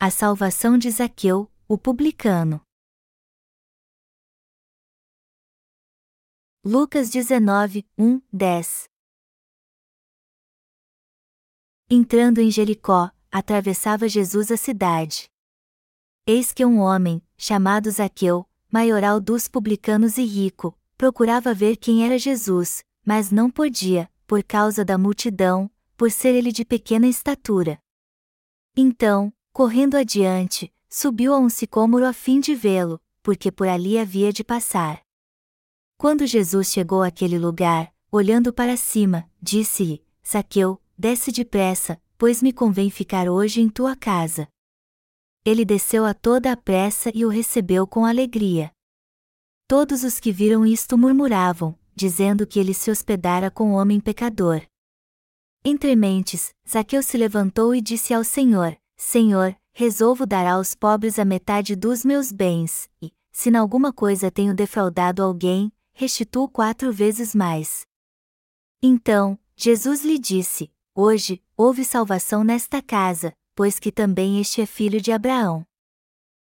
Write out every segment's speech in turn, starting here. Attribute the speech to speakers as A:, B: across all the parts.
A: A salvação de Zaqueu, o publicano. Lucas 19, 1, 10 Entrando em Jericó, atravessava Jesus a cidade. Eis que um homem, chamado Zaqueu, maioral dos publicanos e rico, procurava ver quem era Jesus, mas não podia, por causa da multidão, por ser ele de pequena estatura. Então, correndo adiante, subiu a um sicômoro a fim de vê-lo, porque por ali havia de passar. Quando Jesus chegou àquele lugar, olhando para cima, disse-lhe: Saqueu, desce depressa, pois me convém ficar hoje em tua casa. Ele desceu a toda a pressa e o recebeu com alegria. Todos os que viram isto murmuravam, dizendo que ele se hospedara com homem pecador. Entre mentes, Zaqueu se levantou e disse ao Senhor: Senhor, resolvo dar aos pobres a metade dos meus bens, e, se em alguma coisa tenho defraudado alguém, restituo quatro vezes mais. Então, Jesus lhe disse: Hoje, houve salvação nesta casa, pois que também este é filho de Abraão.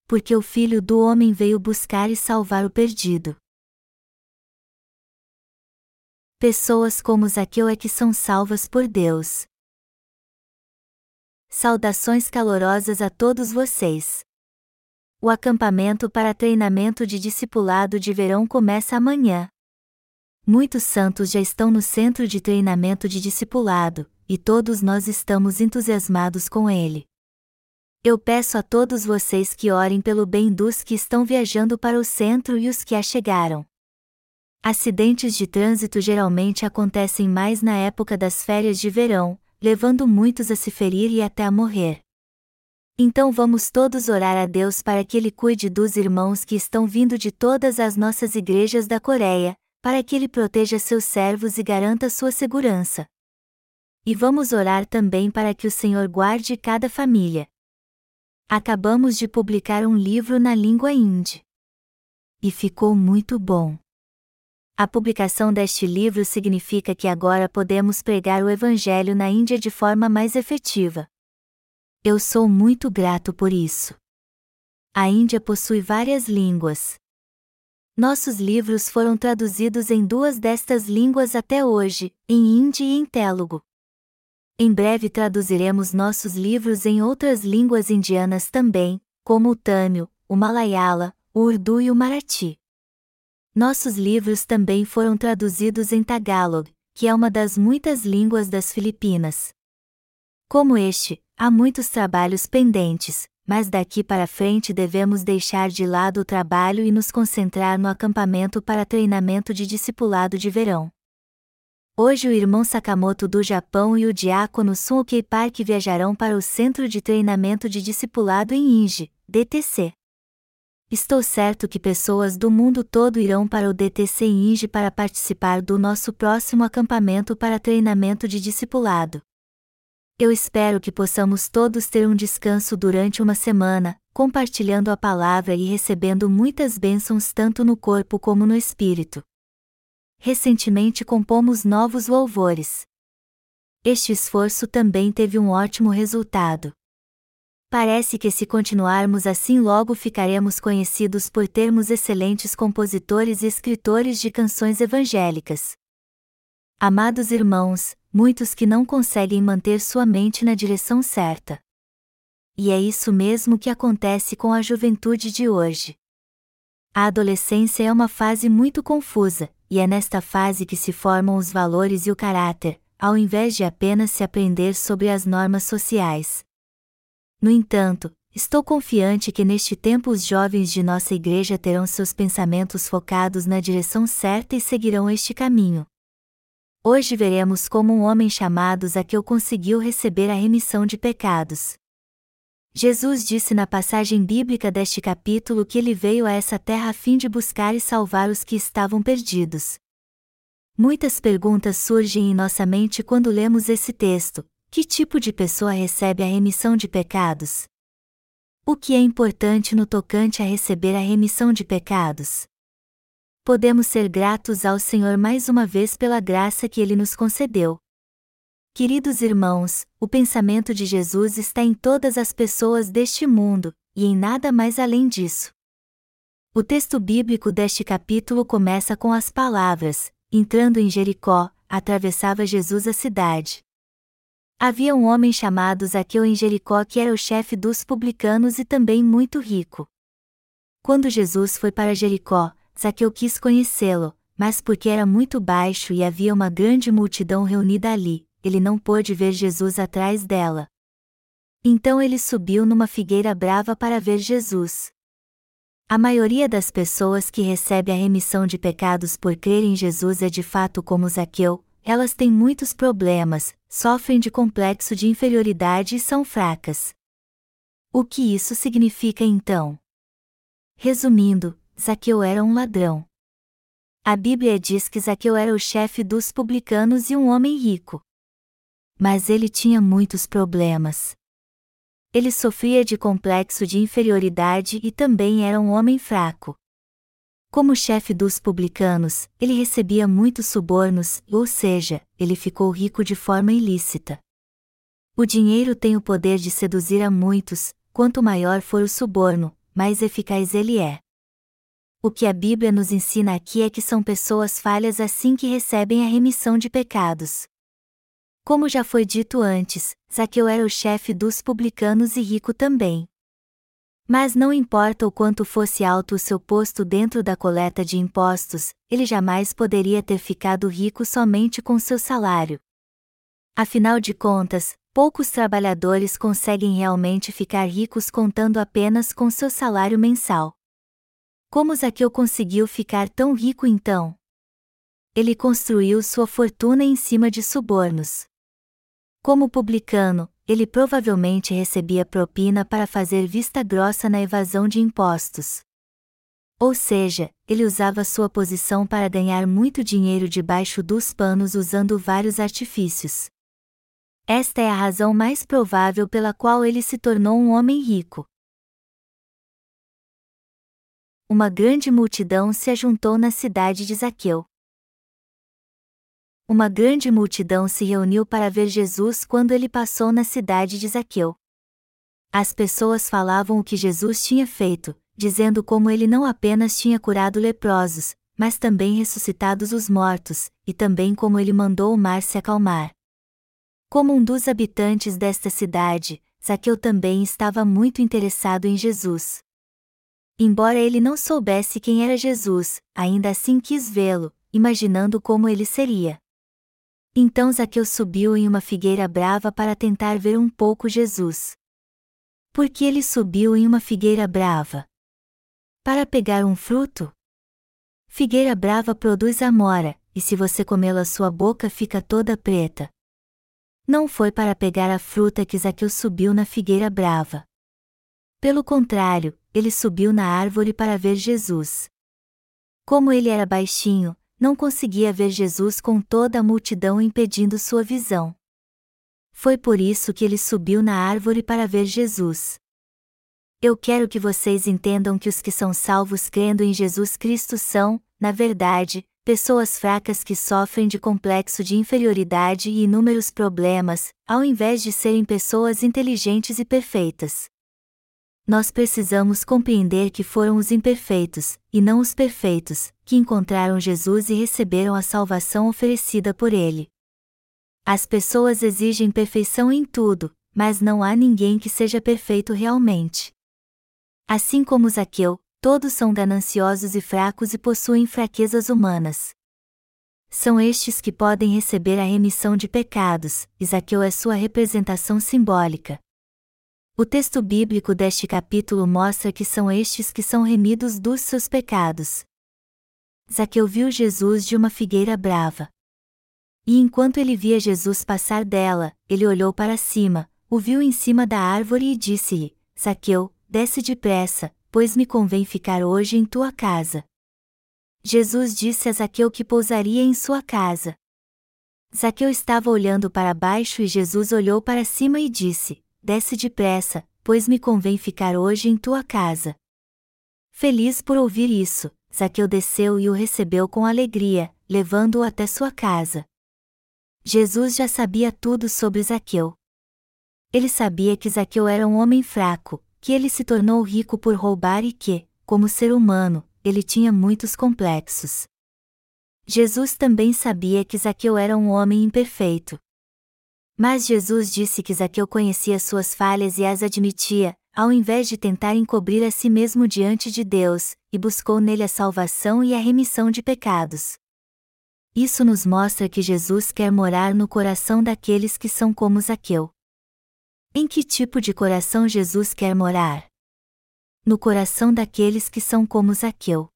A: Porque o filho do homem veio buscar e salvar o perdido. Pessoas como Zaqueu é que são salvas por Deus. Saudações calorosas a todos vocês. O acampamento para treinamento de discipulado de verão começa amanhã. Muitos santos já estão no centro de treinamento de discipulado, e todos nós estamos entusiasmados com ele. Eu peço a todos vocês que orem pelo bem dos que estão viajando para o centro e os que a chegaram. Acidentes de trânsito geralmente acontecem mais na época das férias de verão, levando muitos a se ferir e até a morrer. Então vamos todos orar a Deus para que Ele cuide dos irmãos que estão vindo de todas as nossas igrejas da Coreia, para que Ele proteja seus servos e garanta sua segurança. E vamos orar também para que o Senhor guarde cada família. Acabamos de publicar um livro na língua hindi. E ficou muito bom. A publicação deste livro significa que agora podemos pregar o Evangelho na Índia de forma mais efetiva. Eu sou muito grato por isso. A Índia possui várias línguas. Nossos livros foram traduzidos em duas destas línguas até hoje, em hindi e em telugu. Em breve traduziremos nossos livros em outras línguas indianas também, como o tâmil, o malayala, o urdu e o marathi. Nossos livros também foram traduzidos em Tagalog, que é uma das muitas línguas das Filipinas. Como este, há muitos trabalhos pendentes, mas daqui para frente devemos deixar de lado o trabalho e nos concentrar no acampamento para treinamento de discipulado de verão. Hoje o irmão Sakamoto do Japão e o diácono Sun Park viajarão para o Centro de Treinamento de Discipulado em Inji, DTC. Estou certo que pessoas do mundo todo irão para o DTC Inge para participar do nosso próximo acampamento para treinamento de discipulado. Eu espero que possamos todos ter um descanso durante uma semana, compartilhando a palavra e recebendo muitas bênçãos tanto no corpo como no espírito. Recentemente compomos novos louvores. Este esforço também teve um ótimo resultado. Parece que se continuarmos assim logo ficaremos conhecidos por termos excelentes compositores e escritores de canções evangélicas. Amados irmãos, muitos que não conseguem manter sua mente na direção certa. E é isso mesmo que acontece com a juventude de hoje. A adolescência é uma fase muito confusa, e é nesta fase que se formam os valores e o caráter, ao invés de apenas se aprender sobre as normas sociais. No entanto, estou confiante que neste tempo os jovens de nossa igreja terão seus pensamentos focados na direção certa e seguirão este caminho. Hoje veremos como um homem chamado Zaqueu conseguiu receber a remissão de pecados. Jesus disse na passagem bíblica deste capítulo que ele veio a essa terra a fim de buscar e salvar os que estavam perdidos. Muitas perguntas surgem em nossa mente quando lemos esse texto, que tipo de pessoa recebe a remissão de pecados? O que é importante no tocante a receber a remissão de pecados? Podemos ser gratos ao Senhor mais uma vez pela graça que Ele nos concedeu. Queridos irmãos, o pensamento de Jesus está em todas as pessoas deste mundo, e em nada mais além disso. O texto bíblico deste capítulo começa com as palavras: Entrando em Jericó, atravessava Jesus a cidade. Havia um homem chamado Zaqueu em Jericó que era o chefe dos publicanos e também muito rico. Quando Jesus foi para Jericó, Zaqueu quis conhecê-lo, mas porque era muito baixo e havia uma grande multidão reunida ali, ele não pôde ver Jesus atrás dela. Então ele subiu numa figueira brava para ver Jesus. A maioria das pessoas que recebe a remissão de pecados por crer em Jesus é de fato como Zaqueu, elas têm muitos problemas, sofrem de complexo de inferioridade e são fracas. O que isso significa então? Resumindo, Zaqueu era um ladrão. A Bíblia diz que Zaqueu era o chefe dos publicanos e um homem rico. Mas ele tinha muitos problemas. Ele sofria de complexo de inferioridade e também era um homem fraco. Como chefe dos publicanos, ele recebia muitos subornos, ou seja, ele ficou rico de forma ilícita. O dinheiro tem o poder de seduzir a muitos, quanto maior for o suborno, mais eficaz ele é. O que a Bíblia nos ensina aqui é que são pessoas falhas assim que recebem a remissão de pecados. Como já foi dito antes, Zaqueu era o chefe dos publicanos e rico também. Mas não importa o quanto fosse alto o seu posto dentro da coleta de impostos, ele jamais poderia ter ficado rico somente com seu salário. Afinal de contas, poucos trabalhadores conseguem realmente ficar ricos contando apenas com seu salário mensal. Como Zaqueu conseguiu ficar tão rico então? Ele construiu sua fortuna em cima de subornos. Como publicano, ele provavelmente recebia propina para fazer vista grossa na evasão de impostos. Ou seja, ele usava sua posição para ganhar muito dinheiro debaixo dos panos usando vários artifícios. Esta é a razão mais provável pela qual ele se tornou um homem rico. Uma grande multidão se ajuntou na cidade de Zaqueu uma grande multidão se reuniu para ver Jesus quando ele passou na cidade de Zaqueu. As pessoas falavam o que Jesus tinha feito, dizendo como ele não apenas tinha curado leprosos, mas também ressuscitados os mortos, e também como ele mandou o mar se acalmar. Como um dos habitantes desta cidade, Zaqueu também estava muito interessado em Jesus. Embora ele não soubesse quem era Jesus, ainda assim quis vê-lo, imaginando como ele seria. Então Zaqueu subiu em uma figueira brava para tentar ver um pouco Jesus. Por que ele subiu em uma figueira brava? Para pegar um fruto? Figueira brava produz amora, e se você comê-la sua boca fica toda preta. Não foi para pegar a fruta que Zaqueu subiu na figueira brava. Pelo contrário, ele subiu na árvore para ver Jesus. Como ele era baixinho, não conseguia ver Jesus com toda a multidão impedindo sua visão. Foi por isso que ele subiu na árvore para ver Jesus. Eu quero que vocês entendam que os que são salvos crendo em Jesus Cristo são, na verdade, pessoas fracas que sofrem de complexo de inferioridade e inúmeros problemas, ao invés de serem pessoas inteligentes e perfeitas nós precisamos compreender que foram os imperfeitos, e não os perfeitos, que encontraram Jesus e receberam a salvação oferecida por Ele. As pessoas exigem perfeição em tudo, mas não há ninguém que seja perfeito realmente. Assim como Zaqueu, todos são gananciosos e fracos e possuem fraquezas humanas. São estes que podem receber a remissão de pecados, e Zaqueu é sua representação simbólica, o texto bíblico deste capítulo mostra que são estes que são remidos dos seus pecados. Zaqueu viu Jesus de uma figueira brava. E enquanto ele via Jesus passar dela, ele olhou para cima, o viu em cima da árvore e disse-lhe: Zaqueu, desce depressa, pois me convém ficar hoje em tua casa. Jesus disse a Zaqueu que pousaria em sua casa. Zaqueu estava olhando para baixo e Jesus olhou para cima e disse: desce depressa, pois me convém ficar hoje em tua casa. Feliz por ouvir isso, Zaqueu desceu e o recebeu com alegria, levando-o até sua casa. Jesus já sabia tudo sobre Zaqueu. Ele sabia que Zaqueu era um homem fraco, que ele se tornou rico por roubar e que, como ser humano, ele tinha muitos complexos. Jesus também sabia que Zaqueu era um homem imperfeito. Mas Jesus disse que Zaqueu conhecia suas falhas e as admitia, ao invés de tentar encobrir a si mesmo diante de Deus, e buscou nele a salvação e a remissão de pecados. Isso nos mostra que Jesus quer morar no coração daqueles que são como Zaqueu. Em que tipo de coração Jesus quer morar? No coração daqueles que são como Zaqueu.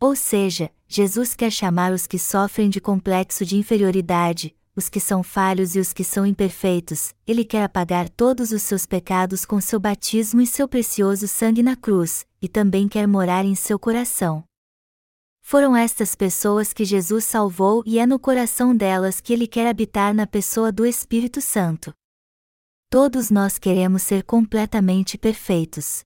A: Ou seja, Jesus quer chamar os que sofrem de complexo de inferioridade, os que são falhos e os que são imperfeitos, ele quer apagar todos os seus pecados com seu batismo e seu precioso sangue na cruz, e também quer morar em seu coração. Foram estas pessoas que Jesus salvou e é no coração delas que ele quer habitar na pessoa do Espírito Santo. Todos nós queremos ser completamente perfeitos.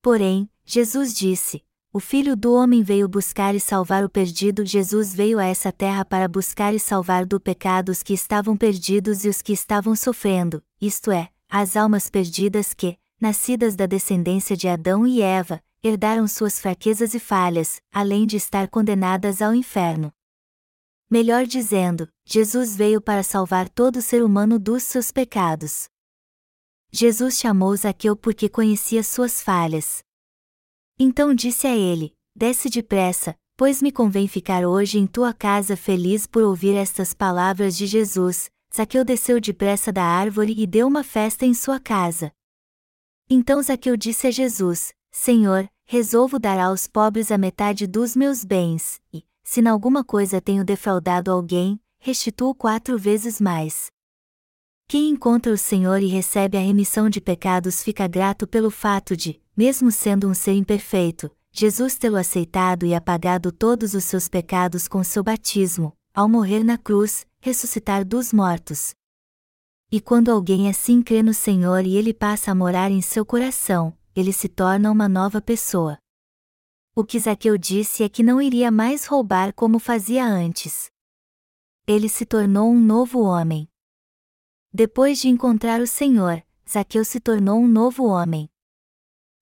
A: Porém, Jesus disse: O Filho do Homem veio buscar e salvar o perdido. Jesus veio a essa terra para buscar e salvar do pecado os que estavam perdidos e os que estavam sofrendo, isto é, as almas perdidas que, nascidas da descendência de Adão e Eva, herdaram suas fraquezas e falhas, além de estar condenadas ao inferno. Melhor dizendo, Jesus veio para salvar todo ser humano dos seus pecados. Jesus chamou Zaqueu porque conhecia suas falhas. Então disse a ele: Desce depressa, pois me convém ficar hoje em tua casa feliz por ouvir estas palavras de Jesus. Zaqueu desceu depressa da árvore e deu uma festa em sua casa. Então Zaqueu disse a Jesus: Senhor, resolvo dar aos pobres a metade dos meus bens, e, se em alguma coisa tenho defraudado alguém, restituo quatro vezes mais. Quem encontra o Senhor e recebe a remissão de pecados fica grato pelo fato de, mesmo sendo um ser imperfeito, Jesus tê-lo aceitado e apagado todos os seus pecados com seu batismo, ao morrer na cruz, ressuscitar dos mortos. E quando alguém assim crê no Senhor e ele passa a morar em seu coração, ele se torna uma nova pessoa. O que Zaqueu disse é que não iria mais roubar como fazia antes. Ele se tornou um novo homem. Depois de encontrar o Senhor, Zaqueu se tornou um novo homem.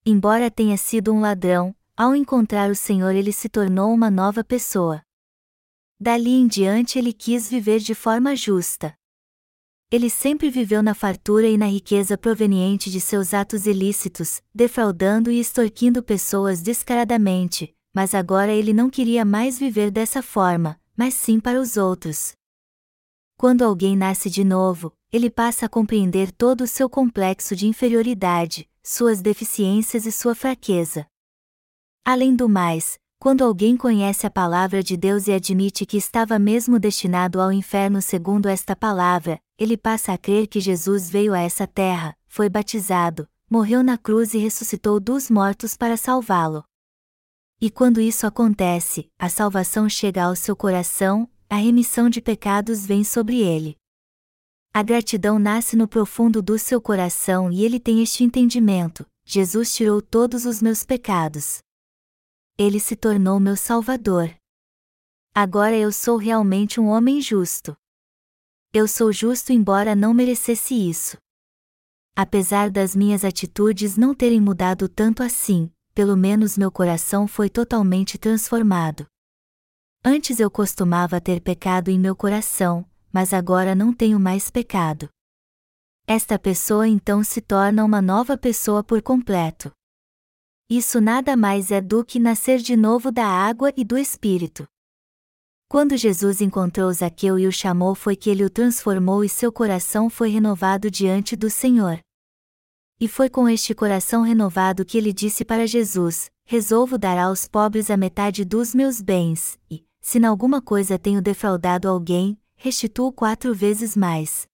A: Embora tenha sido um ladrão, ao encontrar o Senhor ele se tornou uma nova pessoa. Dali em diante ele quis viver de forma justa. Ele sempre viveu na fartura e na riqueza proveniente de seus atos ilícitos, defraudando e extorquindo pessoas descaradamente, mas agora ele não queria mais viver dessa forma, mas sim para os outros. Quando alguém nasce de novo, ele passa a compreender todo o seu complexo de inferioridade, suas deficiências e sua fraqueza. Além do mais, quando alguém conhece a palavra de Deus e admite que estava mesmo destinado ao inferno segundo esta palavra, ele passa a crer que Jesus veio a essa terra, foi batizado, morreu na cruz e ressuscitou dos mortos para salvá-lo. E quando isso acontece, a salvação chega ao seu coração, a remissão de pecados vem sobre ele. A gratidão nasce no profundo do seu coração e ele tem este entendimento: Jesus tirou todos os meus pecados. Ele se tornou meu Salvador. Agora eu sou realmente um homem justo. Eu sou justo embora não merecesse isso. Apesar das minhas atitudes não terem mudado tanto assim, pelo menos meu coração foi totalmente transformado. Antes eu costumava ter pecado em meu coração, mas agora não tenho mais pecado. Esta pessoa então se torna uma nova pessoa por completo. Isso nada mais é do que nascer de novo da água e do Espírito. Quando Jesus encontrou Zaqueu e o chamou, foi que ele o transformou e seu coração foi renovado diante do Senhor. E foi com este coração renovado que ele disse para Jesus: Resolvo dar aos pobres a metade dos meus bens, e, se em alguma coisa tenho defraudado alguém, restituo quatro vezes mais.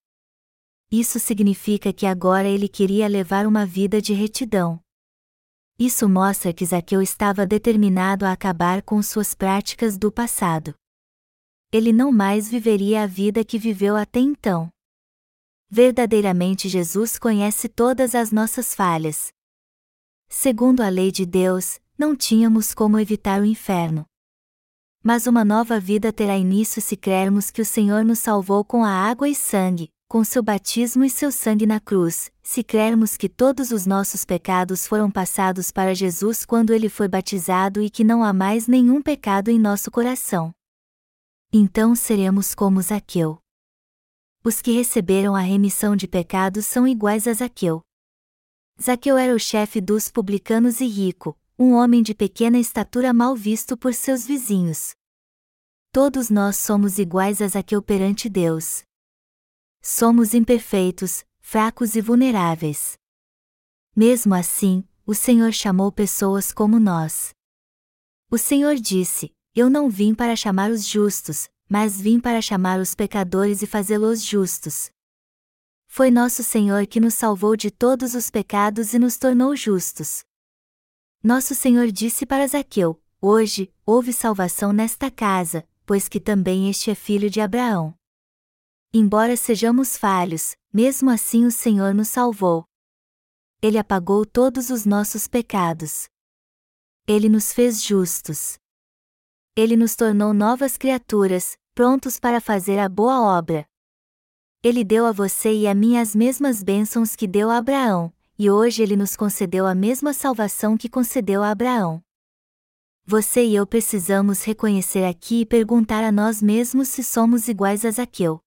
A: Isso significa que agora ele queria levar uma vida de retidão. Isso mostra que Zaqueu estava determinado a acabar com suas práticas do passado ele não mais viveria a vida que viveu até então. Verdadeiramente Jesus conhece todas as nossas falhas. Segundo a lei de Deus, não tínhamos como evitar o inferno. Mas uma nova vida terá início se crermos que o Senhor nos salvou com a água e sangue, com seu batismo e seu sangue na cruz, se crermos que todos os nossos pecados foram passados para Jesus quando ele foi batizado e que não há mais nenhum pecado em nosso coração. Então seremos como Zaqueu. Os que receberam a remissão de pecados são iguais a Zaqueu. Zaqueu era o chefe dos publicanos e rico, um homem de pequena estatura mal visto por seus vizinhos. Todos nós somos iguais a Zaqueu perante Deus, Somos imperfeitos, fracos e vulneráveis. Mesmo assim, o Senhor chamou pessoas como nós. O Senhor disse: Eu não vim para chamar os justos, mas vim para chamar os pecadores e fazê-los justos. Foi nosso Senhor que nos salvou de todos os pecados e nos tornou justos. Nosso Senhor disse para Zaqueu: Hoje, houve salvação nesta casa, pois que também este é filho de Abraão. Embora sejamos falhos, mesmo assim o Senhor nos salvou. Ele apagou todos os nossos pecados. Ele nos fez justos. Ele nos tornou novas criaturas, prontos para fazer a boa obra. Ele deu a você e a mim as mesmas bênçãos que deu a Abraão, e hoje ele nos concedeu a mesma salvação que concedeu a Abraão. Você e eu precisamos reconhecer aqui e perguntar a nós mesmos se somos iguais a Zaqueu.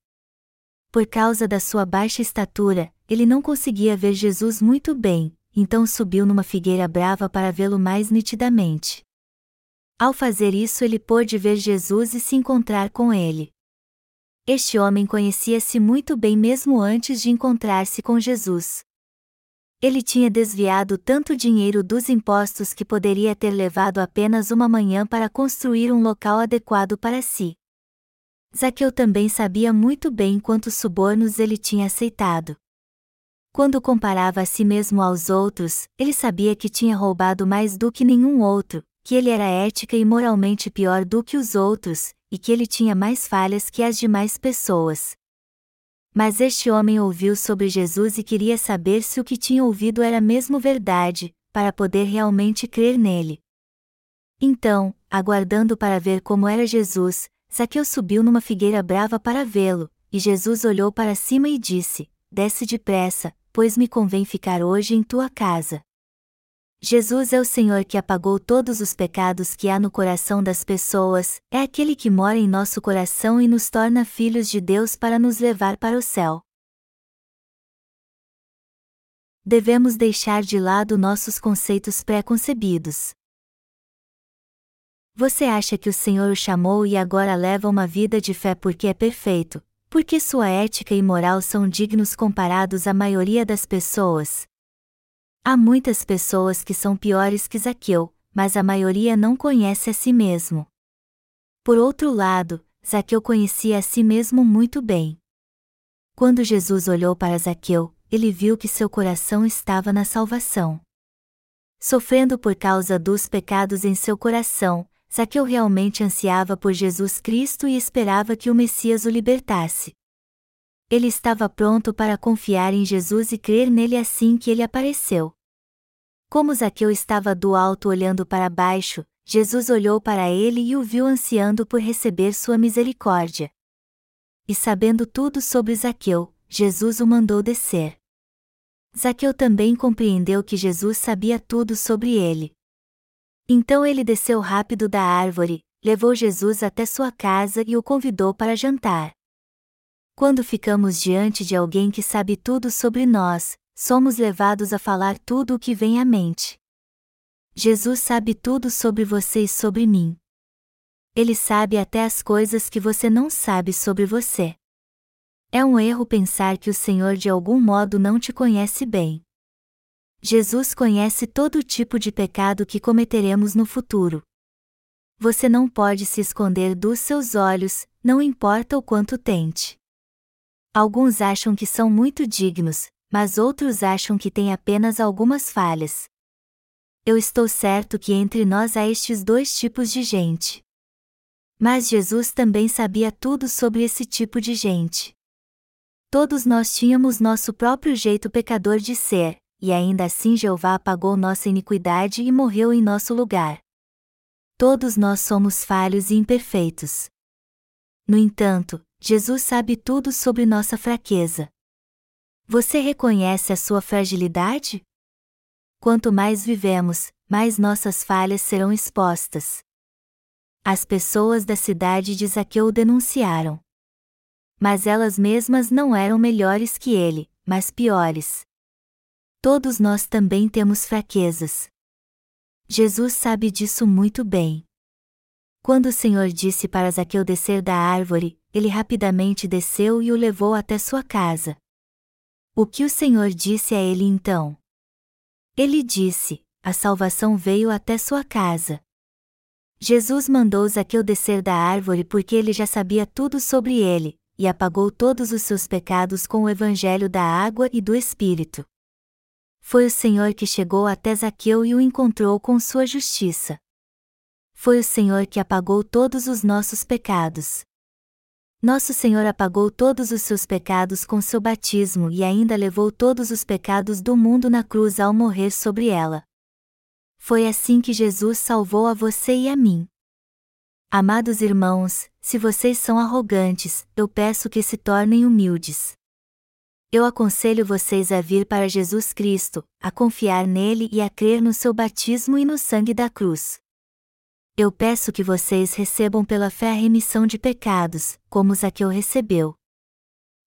A: Por causa da sua baixa estatura, ele não conseguia ver Jesus muito bem, então subiu numa figueira brava para vê-lo mais nitidamente. Ao fazer isso, ele pôde ver Jesus e se encontrar com ele. Este homem conhecia-se muito bem mesmo antes de encontrar-se com Jesus. Ele tinha desviado tanto dinheiro dos impostos que poderia ter levado apenas uma manhã para construir um local adequado para si. Zaqueu também sabia muito bem quantos subornos ele tinha aceitado. Quando comparava a si mesmo aos outros, ele sabia que tinha roubado mais do que nenhum outro, que ele era ética e moralmente pior do que os outros, e que ele tinha mais falhas que as demais pessoas. Mas este homem ouviu sobre Jesus e queria saber se o que tinha ouvido era mesmo verdade, para poder realmente crer nele. Então, aguardando para ver como era Jesus, Zaqueu subiu numa figueira brava para vê-lo, e Jesus olhou para cima e disse: Desce depressa, pois me convém ficar hoje em tua casa. Jesus é o Senhor que apagou todos os pecados que há no coração das pessoas, é aquele que mora em nosso coração e nos torna filhos de Deus para nos levar para o céu. Devemos deixar de lado nossos conceitos pré-concebidos. Você acha que o Senhor o chamou e agora leva uma vida de fé porque é perfeito, porque sua ética e moral são dignos comparados à maioria das pessoas? Há muitas pessoas que são piores que Zaqueu, mas a maioria não conhece a si mesmo. Por outro lado, Zaqueu conhecia a si mesmo muito bem. Quando Jesus olhou para Zaqueu, ele viu que seu coração estava na salvação. Sofrendo por causa dos pecados em seu coração, Zaqueu realmente ansiava por Jesus Cristo e esperava que o Messias o libertasse. Ele estava pronto para confiar em Jesus e crer nele assim que ele apareceu. Como Zaqueu estava do alto olhando para baixo, Jesus olhou para ele e o viu ansiando por receber sua misericórdia. E sabendo tudo sobre Zaqueu, Jesus o mandou descer. Zaqueu também compreendeu que Jesus sabia tudo sobre ele. Então ele desceu rápido da árvore, levou Jesus até sua casa e o convidou para jantar. Quando ficamos diante de alguém que sabe tudo sobre nós, somos levados a falar tudo o que vem à mente. Jesus sabe tudo sobre você e sobre mim. Ele sabe até as coisas que você não sabe sobre você. É um erro pensar que o Senhor de algum modo não te conhece bem. Jesus conhece todo tipo de pecado que cometeremos no futuro. Você não pode se esconder dos seus olhos, não importa o quanto tente. Alguns acham que são muito dignos, mas outros acham que têm apenas algumas falhas. Eu estou certo que entre nós há estes dois tipos de gente. Mas Jesus também sabia tudo sobre esse tipo de gente. Todos nós tínhamos nosso próprio jeito pecador de ser, e ainda assim Jeová apagou nossa iniquidade e morreu em nosso lugar. Todos nós somos falhos e imperfeitos. No entanto, Jesus sabe tudo sobre nossa fraqueza. Você reconhece a sua fragilidade? Quanto mais vivemos, mais nossas falhas serão expostas. As pessoas da cidade de Zaqueu o denunciaram. Mas elas mesmas não eram melhores que ele, mas piores. Todos nós também temos fraquezas. Jesus sabe disso muito bem. Quando o Senhor disse para Zaqueu descer da árvore, ele rapidamente desceu e o levou até sua casa. O que o Senhor disse a ele então? Ele disse: A salvação veio até sua casa. Jesus mandou Zaqueu descer da árvore porque ele já sabia tudo sobre ele, e apagou todos os seus pecados com o evangelho da água e do Espírito. Foi o Senhor que chegou até Zaqueu e o encontrou com sua justiça. Foi o Senhor que apagou todos os nossos pecados. Nosso Senhor apagou todos os seus pecados com seu batismo e ainda levou todos os pecados do mundo na cruz ao morrer sobre ela. Foi assim que Jesus salvou a você e a mim. Amados irmãos, se vocês são arrogantes, eu peço que se tornem humildes eu aconselho vocês a vir para Jesus Cristo, a confiar nele e a crer no seu batismo e no sangue da cruz. Eu peço que vocês recebam pela fé a remissão de pecados, como Zaqueu recebeu.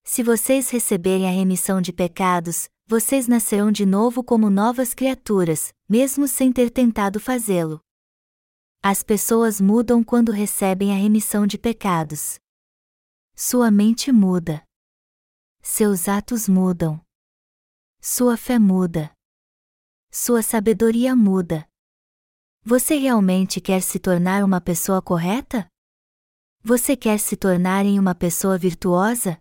A: Se vocês receberem a remissão de pecados, vocês nascerão de novo como novas criaturas, mesmo sem ter tentado fazê-lo. As pessoas mudam quando recebem a remissão de pecados. Sua mente muda seus atos mudam. Sua fé muda. Sua sabedoria muda. Você realmente quer se tornar uma pessoa correta? Você quer se tornar em uma pessoa virtuosa?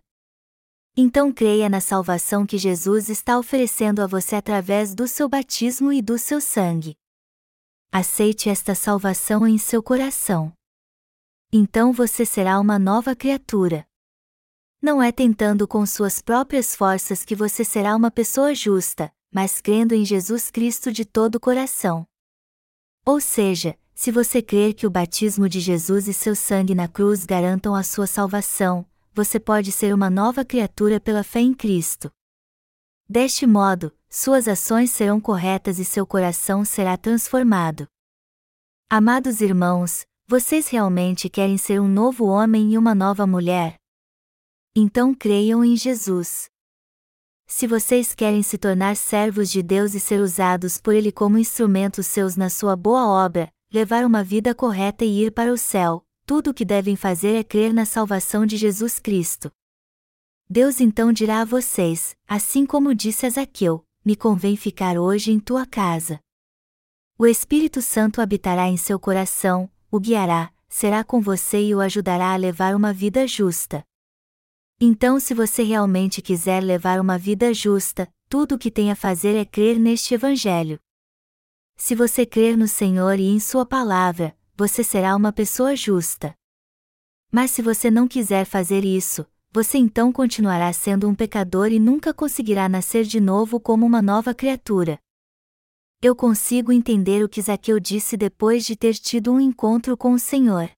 A: Então creia na salvação que Jesus está oferecendo a você através do seu batismo e do seu sangue. Aceite esta salvação em seu coração. Então você será uma nova criatura. Não é tentando com suas próprias forças que você será uma pessoa justa, mas crendo em Jesus Cristo de todo o coração. Ou seja, se você crer que o batismo de Jesus e seu sangue na cruz garantam a sua salvação, você pode ser uma nova criatura pela fé em Cristo. Deste modo, suas ações serão corretas e seu coração será transformado. Amados irmãos, vocês realmente querem ser um novo homem e uma nova mulher? Então creiam em Jesus. Se vocês querem se tornar servos de Deus e ser usados por Ele como instrumentos seus na sua boa obra, levar uma vida correta e ir para o céu, tudo o que devem fazer é crer na salvação de Jesus Cristo. Deus então dirá a vocês, assim como disse a Zaqueu: Me convém ficar hoje em tua casa. O Espírito Santo habitará em seu coração, o guiará, será com você e o ajudará a levar uma vida justa. Então, se você realmente quiser levar uma vida justa, tudo o que tem a fazer é crer neste Evangelho. Se você crer no Senhor e em Sua palavra, você será uma pessoa justa. Mas se você não quiser fazer isso, você então continuará sendo um pecador e nunca conseguirá nascer de novo como uma nova criatura. Eu consigo entender o que Zaqueu disse depois de ter tido um encontro com o Senhor.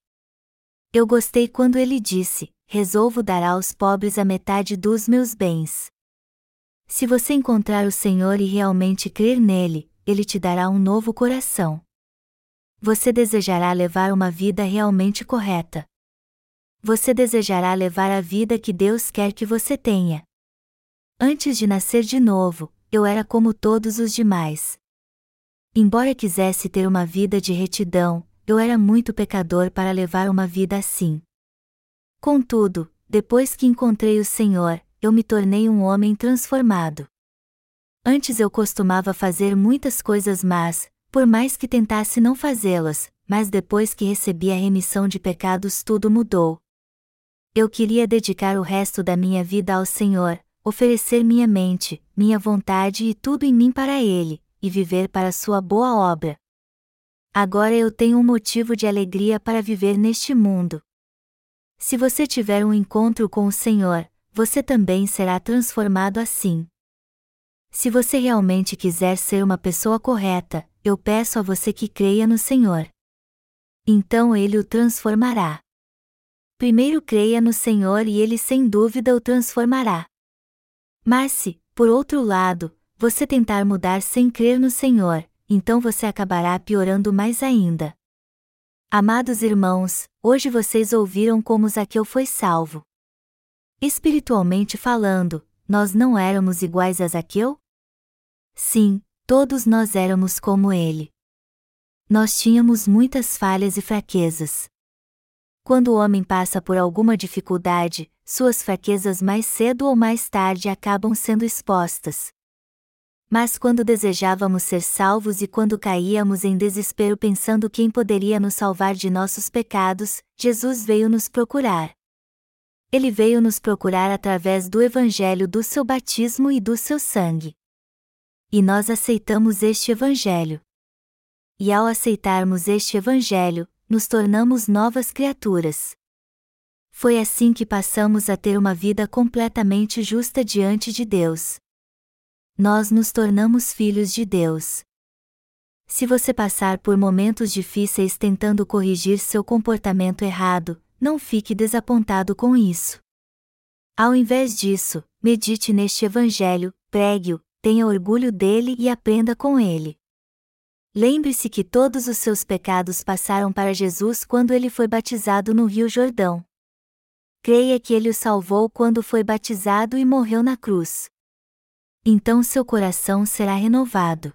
A: Eu gostei quando ele disse: resolvo dar aos pobres a metade dos meus bens. Se você encontrar o Senhor e realmente crer nele, ele te dará um novo coração. Você desejará levar uma vida realmente correta. Você desejará levar a vida que Deus quer que você tenha. Antes de nascer de novo, eu era como todos os demais. Embora quisesse ter uma vida de retidão, eu era muito pecador para levar uma vida assim. Contudo, depois que encontrei o Senhor, eu me tornei um homem transformado. Antes eu costumava fazer muitas coisas más, por mais que tentasse não fazê-las, mas depois que recebi a remissão de pecados tudo mudou. Eu queria dedicar o resto da minha vida ao Senhor, oferecer minha mente, minha vontade e tudo em mim para Ele, e viver para Sua boa obra. Agora eu tenho um motivo de alegria para viver neste mundo. Se você tiver um encontro com o Senhor, você também será transformado assim. Se você realmente quiser ser uma pessoa correta, eu peço a você que creia no Senhor. Então ele o transformará. Primeiro creia no Senhor e ele sem dúvida o transformará. Mas se, por outro lado, você tentar mudar sem crer no Senhor, então você acabará piorando mais ainda. Amados irmãos, hoje vocês ouviram como Zaqueu foi salvo. Espiritualmente falando, nós não éramos iguais a Zaqueu? Sim, todos nós éramos como ele. Nós tínhamos muitas falhas e fraquezas. Quando o homem passa por alguma dificuldade, suas fraquezas mais cedo ou mais tarde acabam sendo expostas. Mas quando desejávamos ser salvos e quando caíamos em desespero pensando quem poderia nos salvar de nossos pecados, Jesus veio nos procurar. Ele veio nos procurar através do Evangelho do seu batismo e do seu sangue. E nós aceitamos este Evangelho. E ao aceitarmos este Evangelho, nos tornamos novas criaturas. Foi assim que passamos a ter uma vida completamente justa diante de Deus nós nos tornamos filhos de Deus. Se você passar por momentos difíceis tentando corrigir seu comportamento errado, não fique desapontado com isso. Ao invés disso, medite neste Evangelho, pregue-o, tenha orgulho dele e aprenda com ele. Lembre-se que todos os seus pecados passaram para Jesus quando ele foi batizado no Rio Jordão. Creia que ele o salvou quando foi batizado e morreu na cruz então seu coração será renovado.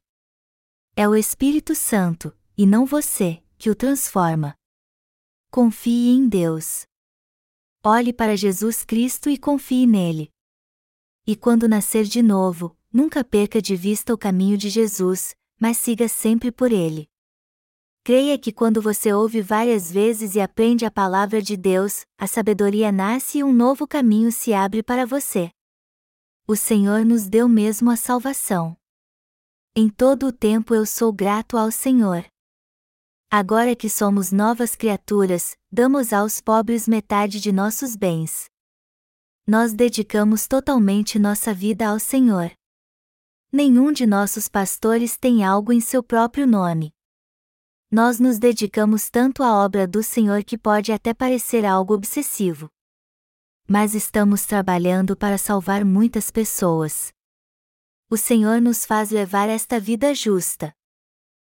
A: É o Espírito Santo, e não você, que o transforma. Confie em Deus. Olhe para Jesus Cristo e confie nele. E quando nascer de novo, nunca perca de vista o caminho de Jesus, mas siga sempre por ele. Creia que quando você ouve várias vezes e aprende a palavra de Deus, a sabedoria nasce e um novo caminho se abre para você o Senhor nos deu mesmo a salvação. Em todo o tempo eu sou grato ao Senhor. Agora que somos novas criaturas, damos aos pobres metade de nossos bens. Nós dedicamos totalmente nossa vida ao Senhor. Nenhum de nossos pastores tem algo em seu próprio nome. Nós nos dedicamos tanto à obra do Senhor que pode até parecer algo obsessivo mas estamos trabalhando para salvar muitas pessoas. O Senhor nos faz levar esta vida justa.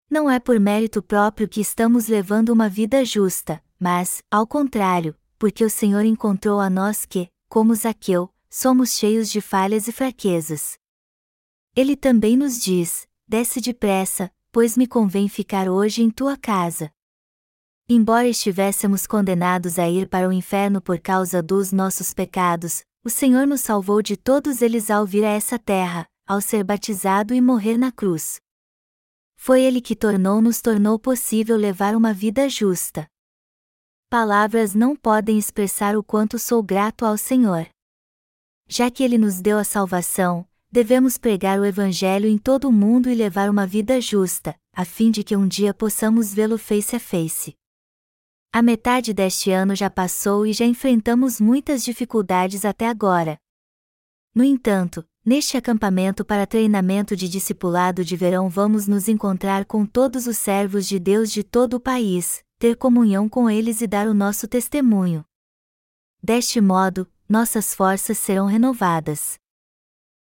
A: Não é por mérito próprio que estamos levando uma vida justa, mas, ao contrário, porque o Senhor encontrou a nós que, como Zaqueu, somos cheios de falhas e fraquezas. Ele também nos diz: desce depressa, pois me convém ficar hoje em tua casa. Embora estivéssemos condenados a ir para o inferno por causa dos nossos pecados, o Senhor nos salvou de todos eles ao vir a essa terra, ao ser batizado e morrer na cruz. Foi Ele que tornou-nos tornou possível levar uma vida justa. Palavras não podem expressar o quanto sou grato ao Senhor. Já que Ele nos deu a salvação, devemos pregar o Evangelho em todo o mundo e levar uma vida justa, a fim de que um dia possamos vê-lo face a face. A metade deste ano já passou e já enfrentamos muitas dificuldades até agora. No entanto, neste acampamento para treinamento de discipulado de verão vamos nos encontrar com todos os servos de Deus de todo o país, ter comunhão com eles e dar o nosso testemunho. Deste modo, nossas forças serão renovadas.